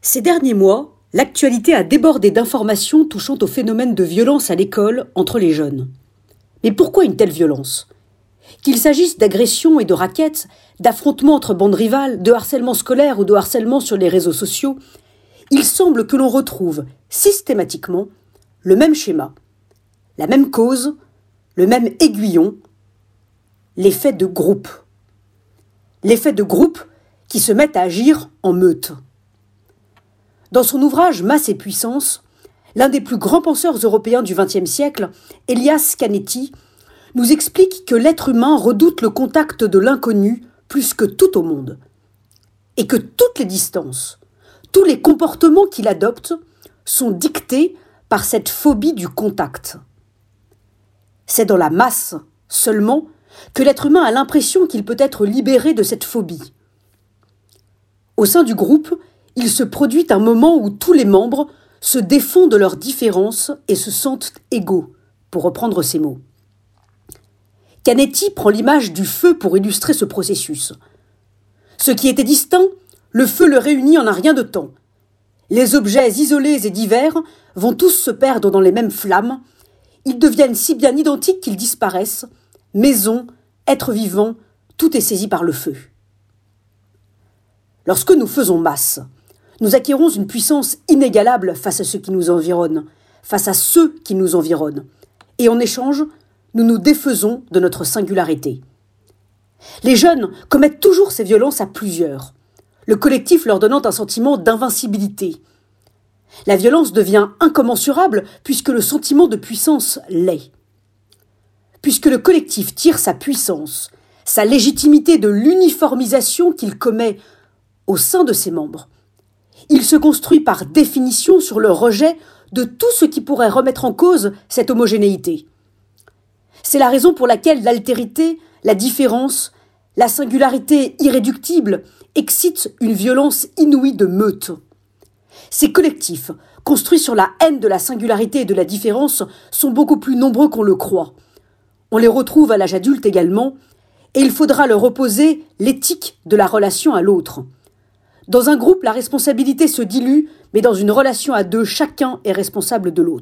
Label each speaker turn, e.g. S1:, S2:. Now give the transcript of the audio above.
S1: Ces derniers mois, l'actualité a débordé d'informations touchant au phénomène de violence à l'école entre les jeunes. Mais pourquoi une telle violence? Qu'il s'agisse d'agressions et de raquettes, d'affrontements entre bandes rivales, de harcèlement scolaire ou de harcèlement sur les réseaux sociaux, il semble que l'on retrouve systématiquement le même schéma, la même cause, le même aiguillon, l'effet de groupe. L'effet de groupe qui se met à agir en meute. Dans son ouvrage Masse et puissance, l'un des plus grands penseurs européens du XXe siècle, Elias Canetti, nous explique que l'être humain redoute le contact de l'inconnu plus que tout au monde, et que toutes les distances, tous les comportements qu'il adopte sont dictés par cette phobie du contact. C'est dans la masse seulement que l'être humain a l'impression qu'il peut être libéré de cette phobie. Au sein du groupe, il se produit un moment où tous les membres se défont de leurs différences et se sentent égaux, pour reprendre ces mots. Canetti prend l'image du feu pour illustrer ce processus. Ce qui était distinct, le feu le réunit en un rien de temps. Les objets isolés et divers vont tous se perdre dans les mêmes flammes. Ils deviennent si bien identiques qu'ils disparaissent. Maison, êtres vivants, tout est saisi par le feu. Lorsque nous faisons masse, nous acquérons une puissance inégalable face à ceux qui nous environnent, face à ceux qui nous environnent. Et en échange, nous nous défaisons de notre singularité. Les jeunes commettent toujours ces violences à plusieurs, le collectif leur donnant un sentiment d'invincibilité. La violence devient incommensurable puisque le sentiment de puissance l'est. Puisque le collectif tire sa puissance, sa légitimité de l'uniformisation qu'il commet au sein de ses membres, il se construit par définition sur le rejet de tout ce qui pourrait remettre en cause cette homogénéité. C'est la raison pour laquelle l'altérité, la différence, la singularité irréductible excitent une violence inouïe de meute. Ces collectifs, construits sur la haine de la singularité et de la différence, sont beaucoup plus nombreux qu'on le croit. On les retrouve à l'âge adulte également, et il faudra leur opposer l'éthique de la relation à l'autre. Dans un groupe, la responsabilité se dilue, mais dans une relation à deux, chacun est responsable de l'autre.